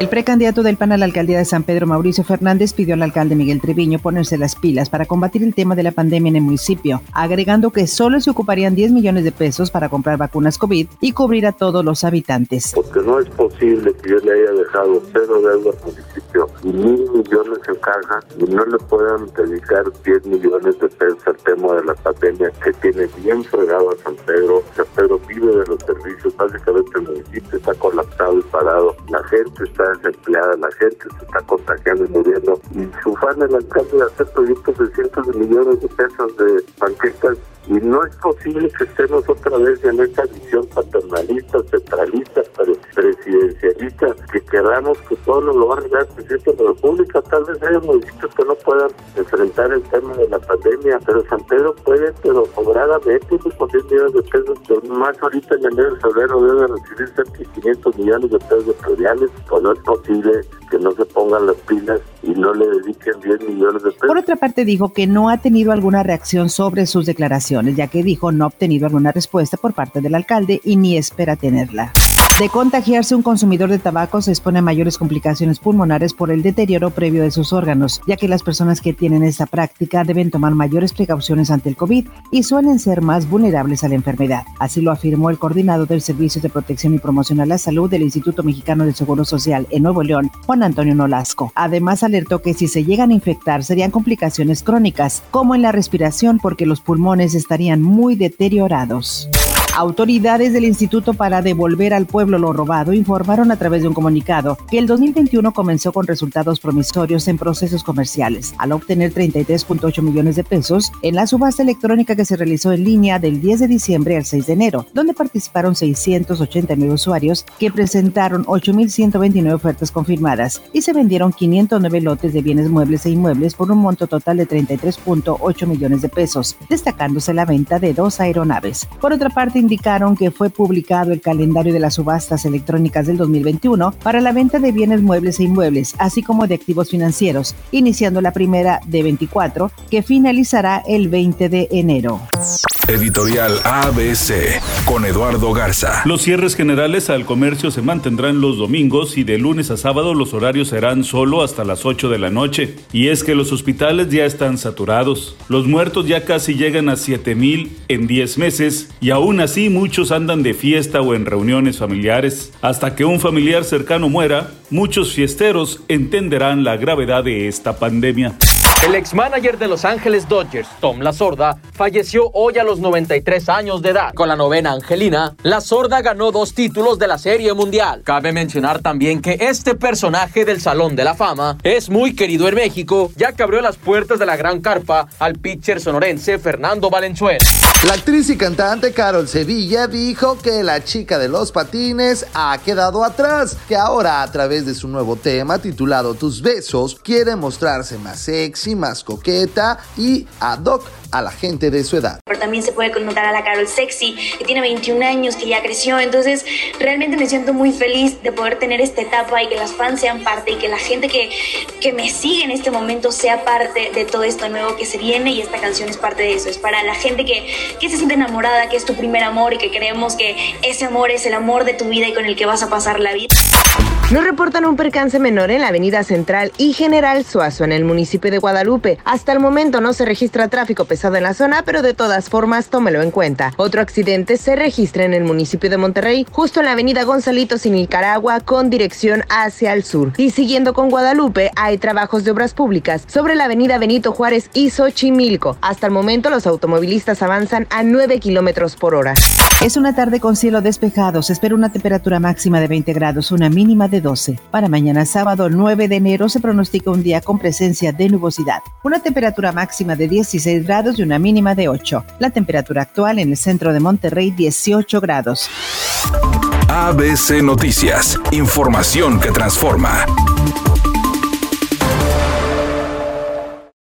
El precandidato del PAN a la alcaldía de San Pedro, Mauricio Fernández, pidió al alcalde Miguel Treviño ponerse las pilas para combatir el tema de la pandemia en el municipio, agregando que solo se ocuparían 10 millones de pesos para comprar vacunas COVID y cubrir a todos los habitantes. Porque no es posible que yo le haya dejado cero deuda al municipio y mil millones en caja y no le puedan dedicar 10 millones de pesos al tema de la pandemia que tiene bien fregado a San Pedro. San Pedro vive de los servicios, básicamente el municipio está. Está desempleada, la gente se está contagiando y muriendo. Y su fan el alcalde de hacer proyectos de cientos de millones de pesos de banquetas y no es posible que estemos otra vez en esta visión paternalista, centralista, presidencialista, que queramos que todo lo va a arreglar el presidente de la República. Tal vez haya municipios que no puedan enfrentar el tema de la pandemia, pero San Pedro puede, pero cobradamente, con 10 millones de pesos, que más ahorita en enero y febrero debe recibir cerca de 500 millones de pesos de prediales, pues no es posible que no se pongan las pilas y no le dediquen 10 millones de pesos. Por otra parte, dijo que no ha tenido alguna reacción sobre sus declaraciones, ya que dijo no ha obtenido alguna respuesta por parte del alcalde y ni espera tenerla. De contagiarse un consumidor de tabaco se expone a mayores complicaciones pulmonares por el deterioro previo de sus órganos, ya que las personas que tienen esta práctica deben tomar mayores precauciones ante el COVID y suelen ser más vulnerables a la enfermedad. Así lo afirmó el coordinador del Servicio de Protección y Promoción a la Salud del Instituto Mexicano del Seguro Social en Nuevo León, Juan Antonio Nolasco. Además, alertó que si se llegan a infectar serían complicaciones crónicas, como en la respiración, porque los pulmones estarían muy deteriorados. Autoridades del Instituto para Devolver al Pueblo lo Robado informaron a través de un comunicado que el 2021 comenzó con resultados promisorios en procesos comerciales, al obtener 33.8 millones de pesos en la subasta electrónica que se realizó en línea del 10 de diciembre al 6 de enero, donde participaron 689 usuarios que presentaron 8.129 ofertas confirmadas y se vendieron 509 lotes de bienes muebles e inmuebles por un monto total de 33.8 millones de pesos, destacándose la venta de dos aeronaves. Por otra parte, indicaron que fue publicado el calendario de las subastas electrónicas del 2021 para la venta de bienes muebles e inmuebles, así como de activos financieros, iniciando la primera de 24, que finalizará el 20 de enero. Editorial ABC con Eduardo Garza. Los cierres generales al comercio se mantendrán los domingos y de lunes a sábado los horarios serán solo hasta las 8 de la noche. Y es que los hospitales ya están saturados. Los muertos ya casi llegan a 7 mil en 10 meses y aún así muchos andan de fiesta o en reuniones familiares. Hasta que un familiar cercano muera, muchos fiesteros entenderán la gravedad de esta pandemia. El ex-manager de Los Ángeles Dodgers, Tom La Sorda, falleció hoy a los 93 años de edad. Con la novena Angelina, La Sorda ganó dos títulos de la Serie Mundial. Cabe mencionar también que este personaje del Salón de la Fama es muy querido en México, ya que abrió las puertas de la gran carpa al pitcher sonorense Fernando Valenzuela. La actriz y cantante Carol Sevilla dijo que la chica de los patines ha quedado atrás, que ahora a través de su nuevo tema titulado Tus besos quiere mostrarse más sexy, más coqueta y ad hoc a la gente de su edad. Pero también se puede connotar a la Carol sexy, que tiene 21 años, que ya creció, entonces realmente me siento muy feliz de poder tener esta etapa y que las fans sean parte y que la gente que, que me sigue en este momento sea parte de todo esto nuevo que se viene y esta canción es parte de eso, es para la gente que, que se siente enamorada, que es tu primer amor y que creemos que ese amor es el amor de tu vida y con el que vas a pasar la vida. Nos reportan un percance menor en la avenida Central y General Suazo en el municipio de Guadalupe. Hasta el momento no se registra tráfico pesado en la zona, pero de todas formas tómelo en cuenta. Otro accidente se registra en el municipio de Monterrey, justo en la avenida Gonzalitos y Nicaragua con dirección hacia el sur. Y siguiendo con Guadalupe, hay trabajos de obras públicas sobre la avenida Benito Juárez y Xochimilco. Hasta el momento los automovilistas avanzan a 9 kilómetros por hora. Es una tarde con cielo despejado. Se espera una temperatura máxima de 20 grados, una mínima de 12. Para mañana sábado 9 de enero se pronostica un día con presencia de nubosidad. Una temperatura máxima de 16 grados y una mínima de 8. La temperatura actual en el centro de Monterrey 18 grados. ABC Noticias. Información que transforma.